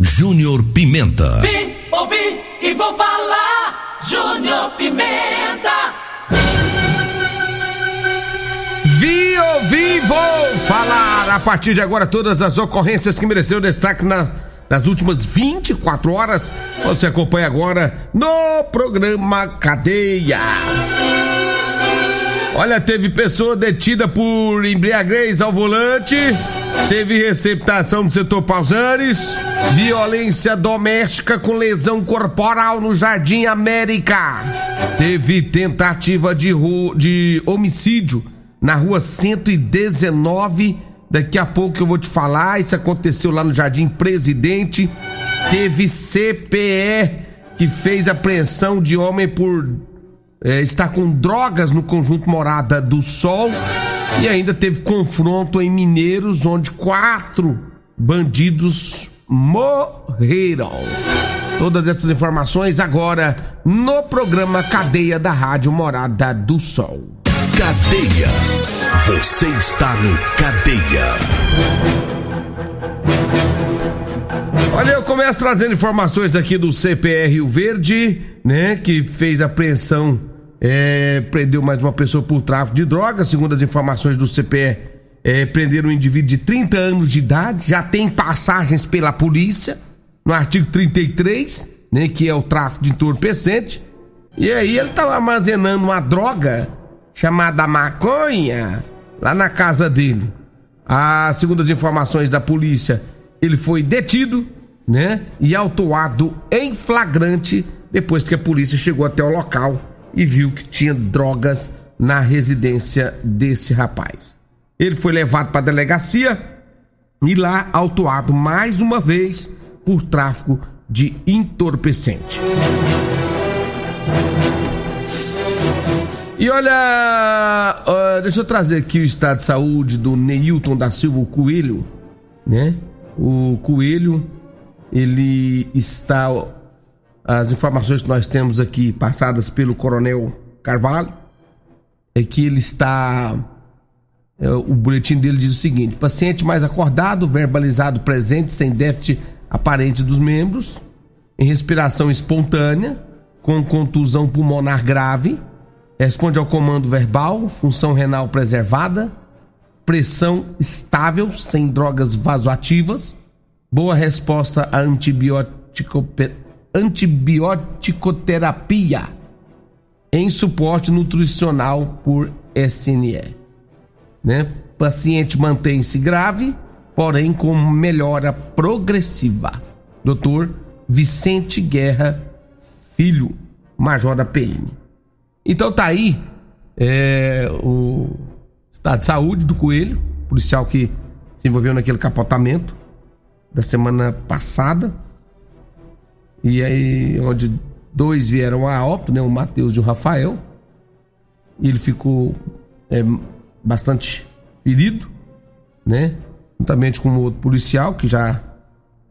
Júnior Pimenta. Vim, ouvi e vou falar. Júnior Pimenta. Vi, ouvi, vou falar a partir de agora todas as ocorrências que mereceu destaque na, nas últimas 24 horas. Você acompanha agora no programa Cadeia. Olha, teve pessoa detida por embriaguez ao volante, teve receptação do setor Pausanes, violência doméstica com lesão corporal no Jardim América, teve tentativa de, de homicídio na rua 119. Daqui a pouco eu vou te falar. Isso aconteceu lá no Jardim Presidente. Teve CPE que fez apreensão de homem por é, estar com drogas no conjunto Morada do Sol. E ainda teve confronto em Mineiros, onde quatro bandidos morreram. Todas essas informações agora no programa Cadeia da Rádio Morada do Sol. Cadeia. Você está no Cadeia. Olha, eu começo trazendo informações aqui do CPR o Verde, né? Que fez apreensão, é, prendeu mais uma pessoa por tráfico de drogas, segundo as informações do CPR. É, prenderam um indivíduo de 30 anos de idade, já tem passagens pela polícia, no artigo 33, né? Que é o tráfico de entorpecente. E aí ele estava armazenando uma droga chamada maconha lá na casa dele. Ah, segundo as informações da polícia, ele foi detido, né? E autuado em flagrante depois que a polícia chegou até o local e viu que tinha drogas na residência desse rapaz. Ele foi levado para a delegacia e lá autuado mais uma vez por tráfico de entorpecente. E olha, uh, deixa eu trazer aqui o estado de saúde do Neilton da Silva Coelho, né? O Coelho, ele está. As informações que nós temos aqui passadas pelo Coronel Carvalho é que ele está. É, o boletim dele diz o seguinte: paciente mais acordado, verbalizado presente, sem déficit aparente dos membros, em respiração espontânea, com contusão pulmonar grave Responde ao comando verbal, função renal preservada, pressão estável, sem drogas vasoativas, boa resposta à antibiótico, antibióticoterapia em suporte nutricional por SNE. Né? Paciente mantém-se grave, porém com melhora progressiva. Doutor Vicente Guerra Filho, major da PM. Então tá aí é, o estado de saúde do Coelho, policial que se envolveu naquele capotamento da semana passada. E aí, onde dois vieram a óbito, né? O Matheus e o Rafael. E ele ficou é, bastante ferido, né? Juntamente com o outro policial que já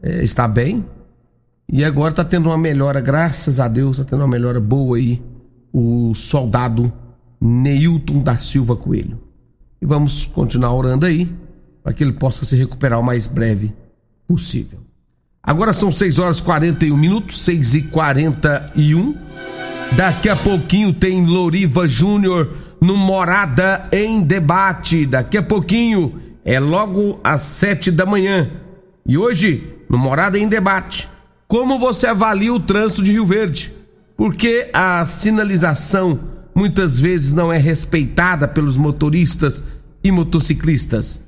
é, está bem. E agora tá tendo uma melhora, graças a Deus, tá tendo uma melhora boa aí o soldado Neilton da Silva Coelho. E vamos continuar orando aí para que ele possa se recuperar o mais breve possível. Agora são 6 horas e 41 minutos, 6 e 41. Daqui a pouquinho tem Loriva Júnior no Morada em Debate. Daqui a pouquinho é logo às 7 da manhã. E hoje, no Morada em Debate, como você avalia o trânsito de Rio Verde? porque a sinalização muitas vezes não é respeitada pelos motoristas e motociclistas.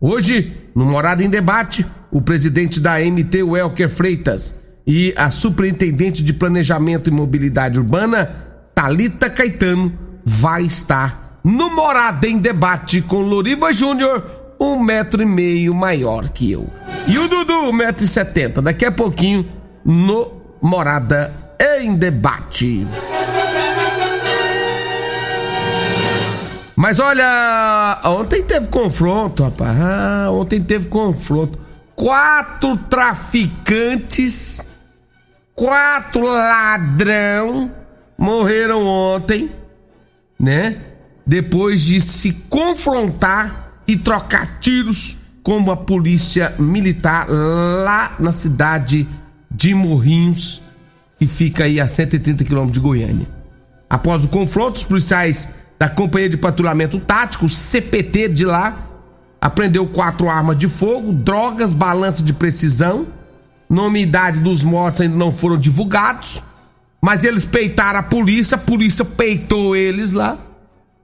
Hoje, no Morada em Debate, o presidente da MT, Welker Freitas, e a superintendente de Planejamento e Mobilidade Urbana, Talita Caetano, vai estar no Morada em Debate com Loriva Júnior, um metro e meio maior que eu. E o Dudu, 1,70m. Daqui a pouquinho, no Morada em Debate. Mas olha, ontem teve confronto, rapaz. Ah, ontem teve confronto. Quatro traficantes, quatro ladrão morreram ontem, né? Depois de se confrontar e trocar tiros com a polícia militar lá na cidade de Morrinhos, que fica aí a 130 quilômetros de Goiânia. Após o confronto, os policiais da Companhia de Patrulhamento Tático, CPT de lá, apreendeu quatro armas de fogo, drogas, balança de precisão. Nome e idade dos mortos ainda não foram divulgados, mas eles peitaram a polícia, a polícia peitou eles lá.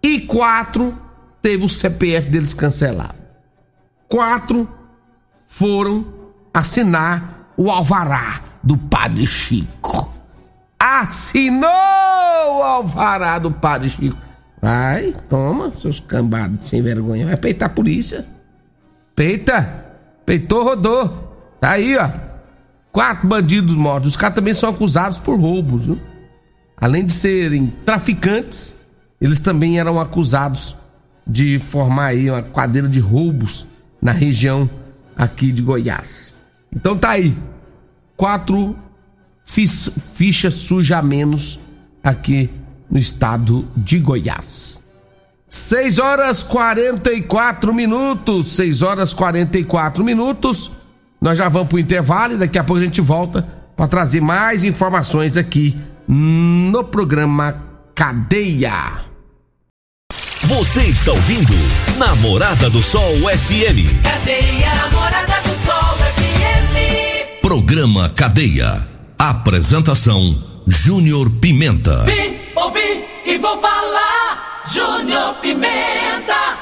E quatro teve o CPF deles cancelado. Quatro foram assinar o alvará do Padre Chico. Assinou o alvará do Padre Chico Vai, toma, seus cambados sem vergonha. Vai peitar a polícia. Peita. Peitou, rodou. Tá aí, ó. Quatro bandidos mortos. Os caras também são acusados por roubos, viu? Além de serem traficantes, eles também eram acusados de formar aí uma quadrilha de roubos na região aqui de Goiás. Então tá aí. Quatro fichas sujas a menos aqui no estado de Goiás. 6 horas 44 minutos, 6 horas 44 minutos. Nós já vamos para o intervalo e daqui a pouco a gente volta para trazer mais informações aqui no programa Cadeia. Você está ouvindo Namorada do Sol FM. Cadeia Namorada do Sol FM. Programa Cadeia. Apresentação Júnior Pimenta. Vim, e vou falar. Júnior Pimenta.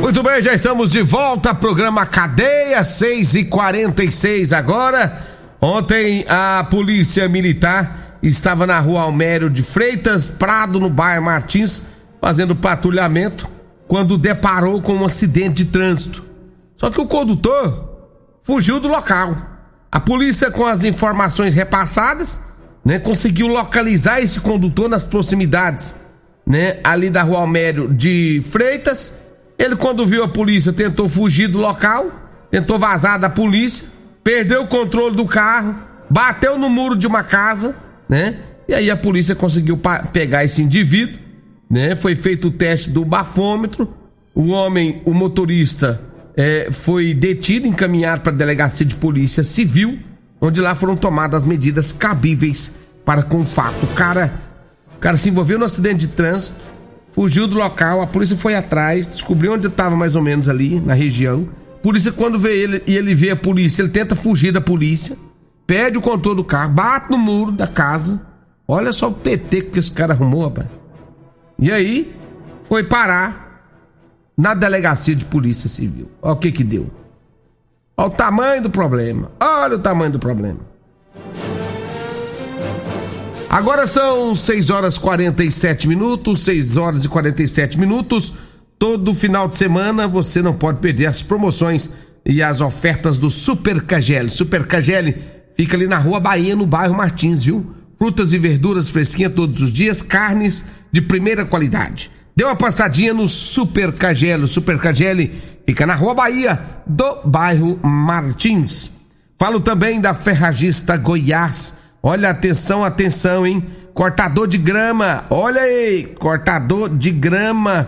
Muito bem, já estamos de volta. Programa Cadeia, 6 e 46 agora. Ontem a Polícia Militar estava na rua Almério de Freitas, Prado, no bairro Martins, fazendo patrulhamento, quando deparou com um acidente de trânsito. Só que o condutor fugiu do local. A polícia, com as informações repassadas, né, conseguiu localizar esse condutor nas proximidades, né, ali da rua Almério de Freitas. Ele, quando viu a polícia, tentou fugir do local, tentou vazar da polícia, perdeu o controle do carro, bateu no muro de uma casa, né? E aí a polícia conseguiu pegar esse indivíduo, né? Foi feito o teste do bafômetro. O homem, o motorista, é, foi detido, encaminhado para a delegacia de polícia civil, onde lá foram tomadas as medidas cabíveis para com o fato. O cara, o cara se envolveu no acidente de trânsito, fugiu do local, a polícia foi atrás, descobriu onde estava mais ou menos ali na região. Polícia quando vê ele e ele vê a polícia, ele tenta fugir da polícia, perde o controle do carro, bate no muro da casa. Olha só o PT que esse cara arrumou, rapaz. E aí foi parar na delegacia de polícia civil. Olha o que que deu. Olha o tamanho do problema. Olha o tamanho do problema. Agora são 6 horas 47 minutos, 6 horas e 47 minutos. Todo final de semana você não pode perder as promoções e as ofertas do Super KGL. Super KGL fica ali na Rua Bahia, no bairro Martins, viu? Frutas e verduras fresquinhas todos os dias, carnes de primeira qualidade. Dê uma passadinha no Super KGL. O Super KGL fica na Rua Bahia, do bairro Martins. Falo também da Ferragista Goiás. Olha, atenção, atenção, hein? Cortador de grama, olha aí, cortador de grama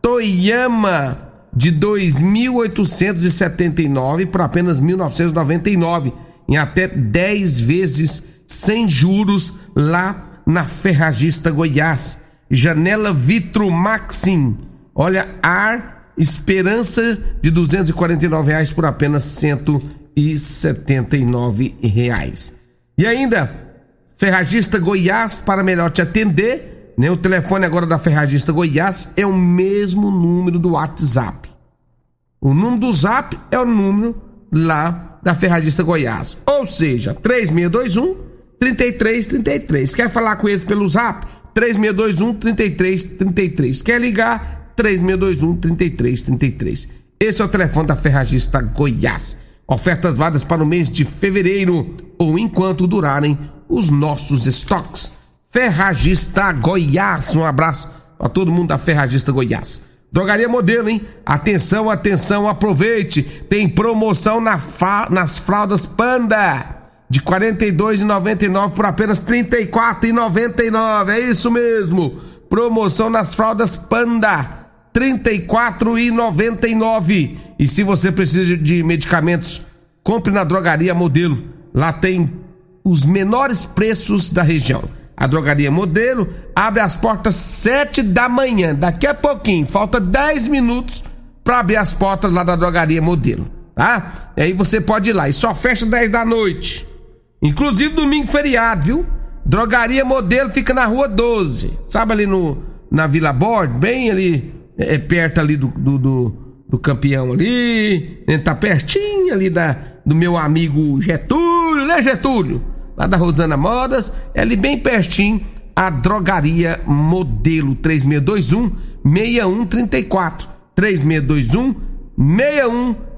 Toyama de 2.879 por apenas 1.999 em até 10 vezes sem juros lá na Ferragista Goiás. Janela Vitro Maxim. Olha, ar Esperança de 249 reais por apenas 179 reais. E ainda, Ferragista Goiás, para melhor te atender, né? O telefone agora da Ferragista Goiás é o mesmo número do WhatsApp. O número do Zap é o número lá da Ferragista Goiás. Ou seja, 3621 3333. Quer falar com eles pelo Zap? 3621 3333. Quer ligar? 3621 3333. Esse é o telefone da Ferragista Goiás. Ofertas válidas para o mês de fevereiro ou enquanto durarem os nossos estoques. Ferragista Goiás. Um abraço para todo mundo da Ferragista Goiás. Drogaria Modelo, hein? Atenção, atenção, aproveite. Tem promoção na fa... nas fraldas Panda. De R$ 42,99 por apenas R$ 34,99. É isso mesmo. Promoção nas fraldas Panda. R$ 34,99. E se você precisa de medicamentos, compre na Drogaria Modelo. Lá tem os menores preços da região. A drogaria Modelo abre as portas sete da manhã. Daqui a pouquinho, falta 10 minutos para abrir as portas lá da drogaria Modelo, tá? E aí você pode ir lá e só fecha 10 da noite. Inclusive domingo feriado, viu? Drogaria Modelo fica na rua 12. Sabe ali no na Vila Bord, bem ali é, perto ali do, do, do, do campeão ali, tá pertinho ali da do meu amigo Getúlio, né, Getúlio? lá da Rosana Modas, é ali bem pertinho, a drogaria modelo 3621 6134. 3621 6134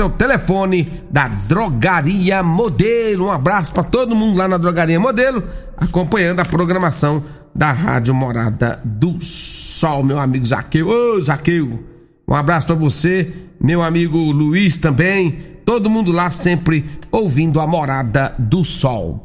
é o telefone da drogaria modelo. Um abraço para todo mundo lá na drogaria modelo, acompanhando a programação da Rádio Morada do Sol, meu amigo Zaqueu. Ô, Zaqueu, um abraço para você, meu amigo Luiz também Todo mundo lá sempre ouvindo a morada do sol.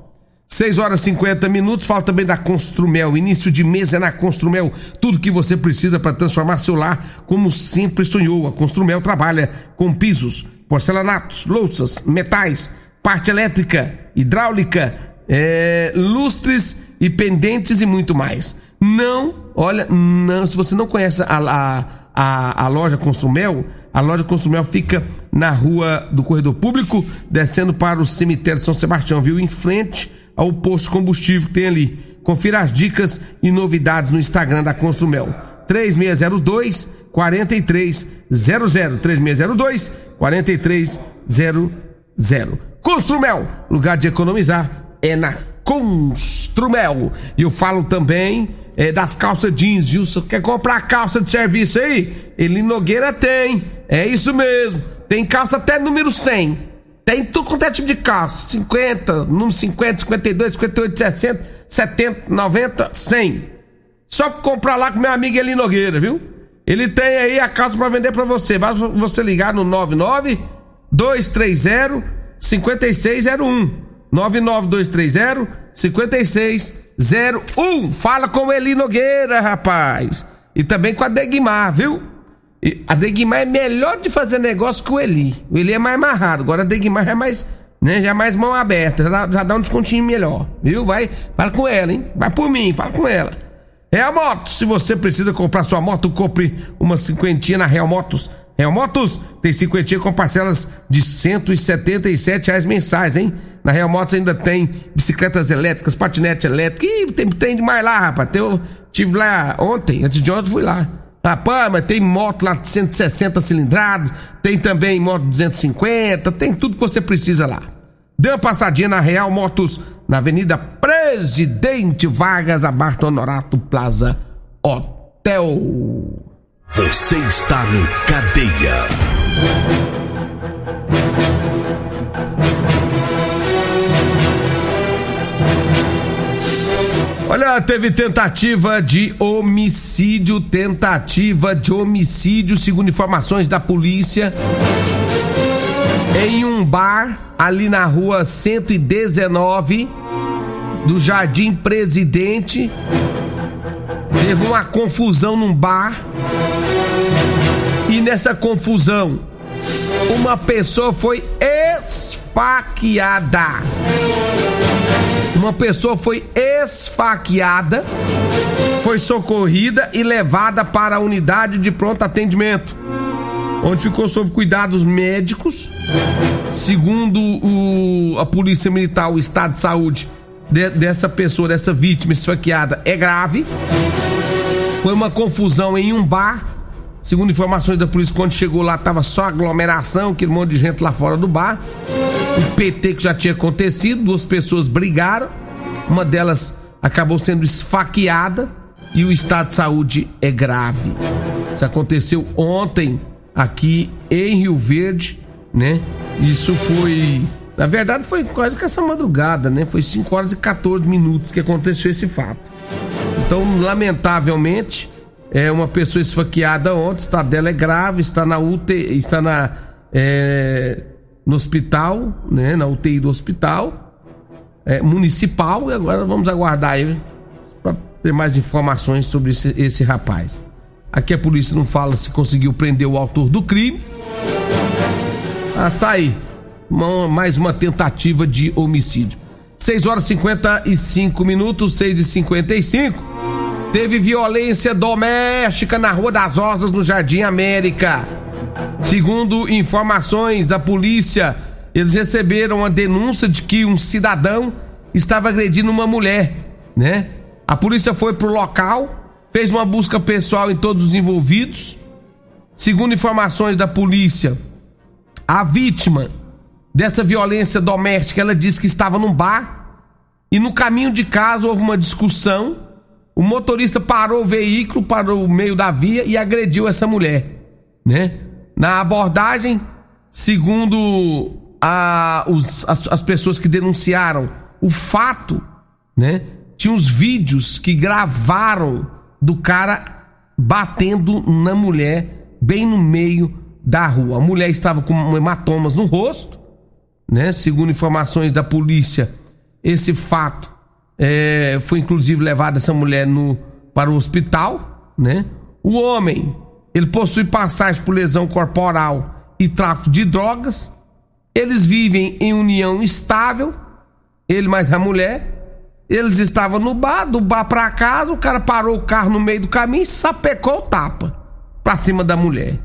6 horas e 50 minutos, fala também da Construmel. Início de mês é na Construmel. Tudo que você precisa para transformar seu lar como sempre sonhou. A Construmel trabalha com pisos, porcelanatos, louças, metais, parte elétrica, hidráulica, é, lustres e pendentes e muito mais. Não, olha, não, se você não conhece a, a, a, a loja Construmel, a loja Construmel fica na rua do Corredor Público, descendo para o cemitério São Sebastião, viu? Em frente ao posto combustível que tem ali. Confira as dicas e novidades no Instagram da Construmel. 3602 4300 3602 4300 Construmel, lugar de economizar é na Construmel. E eu falo também é, das calças jeans, viu? Você quer comprar calça de serviço aí? Ele Nogueira tem. É isso mesmo. Tem calça até número 100. Tem tudo quanto é tipo de calça. 50, número 50, 52, 58, 60, 70, 90, 100. Só comprar lá com meu amigo Eli Nogueira, viu? Ele tem aí a calça para vender para você. Basta você ligar no 99 230 5601. 99230 5601. Fala com Eli Nogueira, rapaz. E também com a Degmar, viu? A Degmar é melhor de fazer negócio que o Eli. O Eli é mais amarrado. Agora a Degmar é mais, né, já é mais mão aberta. Já dá, já dá um descontinho melhor, viu? Vai, fala com ela, hein? Vai por mim, fala com ela. É a moto. Se você precisa comprar sua moto, compre uma cinquentinha na Real Motos. Real Motos tem cinquentinha com parcelas de 177 reais mensais, hein? Na Real Motos ainda tem bicicletas elétricas, patinete elétrico. Ih, tem, tem demais lá, rapaz. Eu tive lá ontem, antes de ontem fui lá. Rapaz, mas tem moto lá de 160 cilindrados, tem também moto 250, tem tudo que você precisa lá. Dê uma passadinha na Real Motos, na Avenida Presidente Vargas, abaixo do Honorato Plaza Hotel. Você está no Cadeia. Olha, teve tentativa de homicídio, tentativa de homicídio, segundo informações da polícia, em um bar ali na rua 119 do Jardim Presidente. Teve uma confusão num bar. E nessa confusão, uma pessoa foi esfaqueada uma pessoa foi esfaqueada, foi socorrida e levada para a unidade de pronto atendimento, onde ficou sob cuidados médicos. Segundo o, a Polícia Militar, o estado de saúde de, dessa pessoa, dessa vítima esfaqueada, é grave. Foi uma confusão em um bar. Segundo informações da polícia, quando chegou lá, tava só aglomeração, aquele monte de gente lá fora do bar o PT que já tinha acontecido, duas pessoas brigaram, uma delas acabou sendo esfaqueada e o estado de saúde é grave. Isso aconteceu ontem, aqui em Rio Verde, né? Isso foi, na verdade, foi quase que essa madrugada, né? Foi 5 horas e 14 minutos que aconteceu esse fato. Então, lamentavelmente, é uma pessoa esfaqueada ontem, estado dela é grave, está na UTI, está na é, no hospital, né? Na UTI do hospital é, municipal e agora vamos aguardar aí para ter mais informações sobre esse, esse rapaz. Aqui a polícia não fala se conseguiu prender o autor do crime. Mas tá aí. Uma, mais uma tentativa de homicídio. 6 horas e 55 minutos, 6 e 55 Teve violência doméstica na Rua das Rosas, no Jardim América. Segundo informações da polícia, eles receberam a denúncia de que um cidadão estava agredindo uma mulher, né? A polícia foi pro local, fez uma busca pessoal em todos os envolvidos. Segundo informações da polícia, a vítima dessa violência doméstica, ela disse que estava num bar e no caminho de casa houve uma discussão. O motorista parou o veículo para o meio da via e agrediu essa mulher, né? Na abordagem, segundo a, os, as, as pessoas que denunciaram o fato, né? Tinha vídeos que gravaram do cara batendo na mulher bem no meio da rua. A mulher estava com hematomas no rosto, né? Segundo informações da polícia, esse fato é, foi inclusive levado essa mulher no, para o hospital, né? O homem, ele possui passagem por lesão corporal e tráfico de drogas. Eles vivem em união estável, ele mais a mulher. Eles estavam no bar, do bar para casa, o cara parou o carro no meio do caminho e sapecou o tapa pra cima da mulher.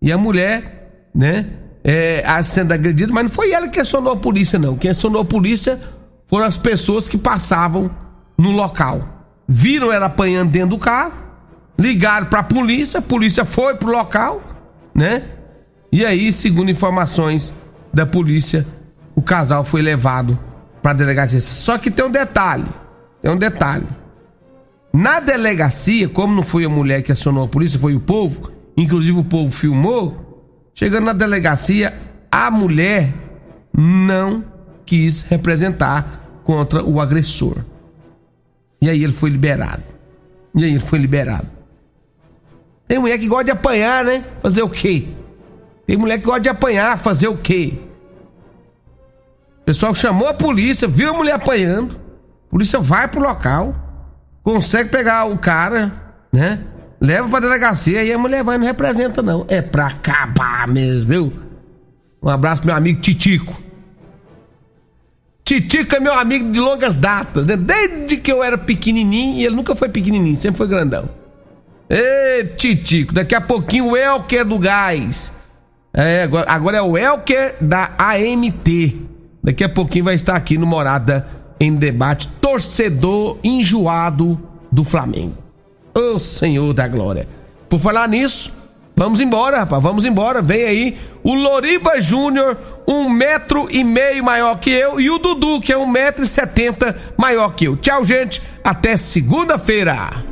E a mulher, né, é, sendo agredida, mas não foi ela que acionou a polícia, não. Quem acionou a polícia foram as pessoas que passavam no local. Viram ela apanhando dentro do carro, ligaram para a polícia, a polícia foi pro local, né? E aí, segundo informações da polícia, o casal foi levado para a delegacia. Só que tem um detalhe, tem um detalhe. Na delegacia, como não foi a mulher que acionou a polícia, foi o povo, inclusive o povo filmou, chegando na delegacia, a mulher não quis representar contra o agressor. E aí ele foi liberado. E aí ele foi liberado. Tem mulher que gosta de apanhar, né? Fazer o quê? Tem mulher que gosta de apanhar, fazer o quê? O pessoal chamou a polícia, viu a mulher apanhando. A polícia vai pro local, consegue pegar o cara, né? Leva pra delegacia e a mulher vai não representa, não. É pra acabar mesmo, viu? Um abraço meu amigo Titico. Titico é meu amigo de longas datas, né? Desde que eu era pequenininho, e ele nunca foi pequenininho, sempre foi grandão. Ê, Titico, daqui a pouquinho o Elker do Gás. É, agora, agora é o Elker da AMT. Daqui a pouquinho vai estar aqui no Morada em debate, torcedor enjoado do Flamengo. Ô Senhor da Glória. Por falar nisso, vamos embora, rapaz, vamos embora. Vem aí o Loriba Júnior um metro e meio maior que eu e o Dudu, que é um metro e setenta maior que eu. Tchau, gente. Até segunda-feira.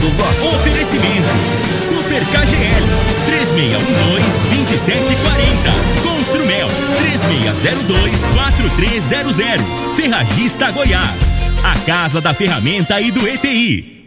mundo gosta. Oferecimento Super KGL 3612-2740. Construmel 3602-4300. Ferragista Goiás. A Casa da Ferramenta e do EPI.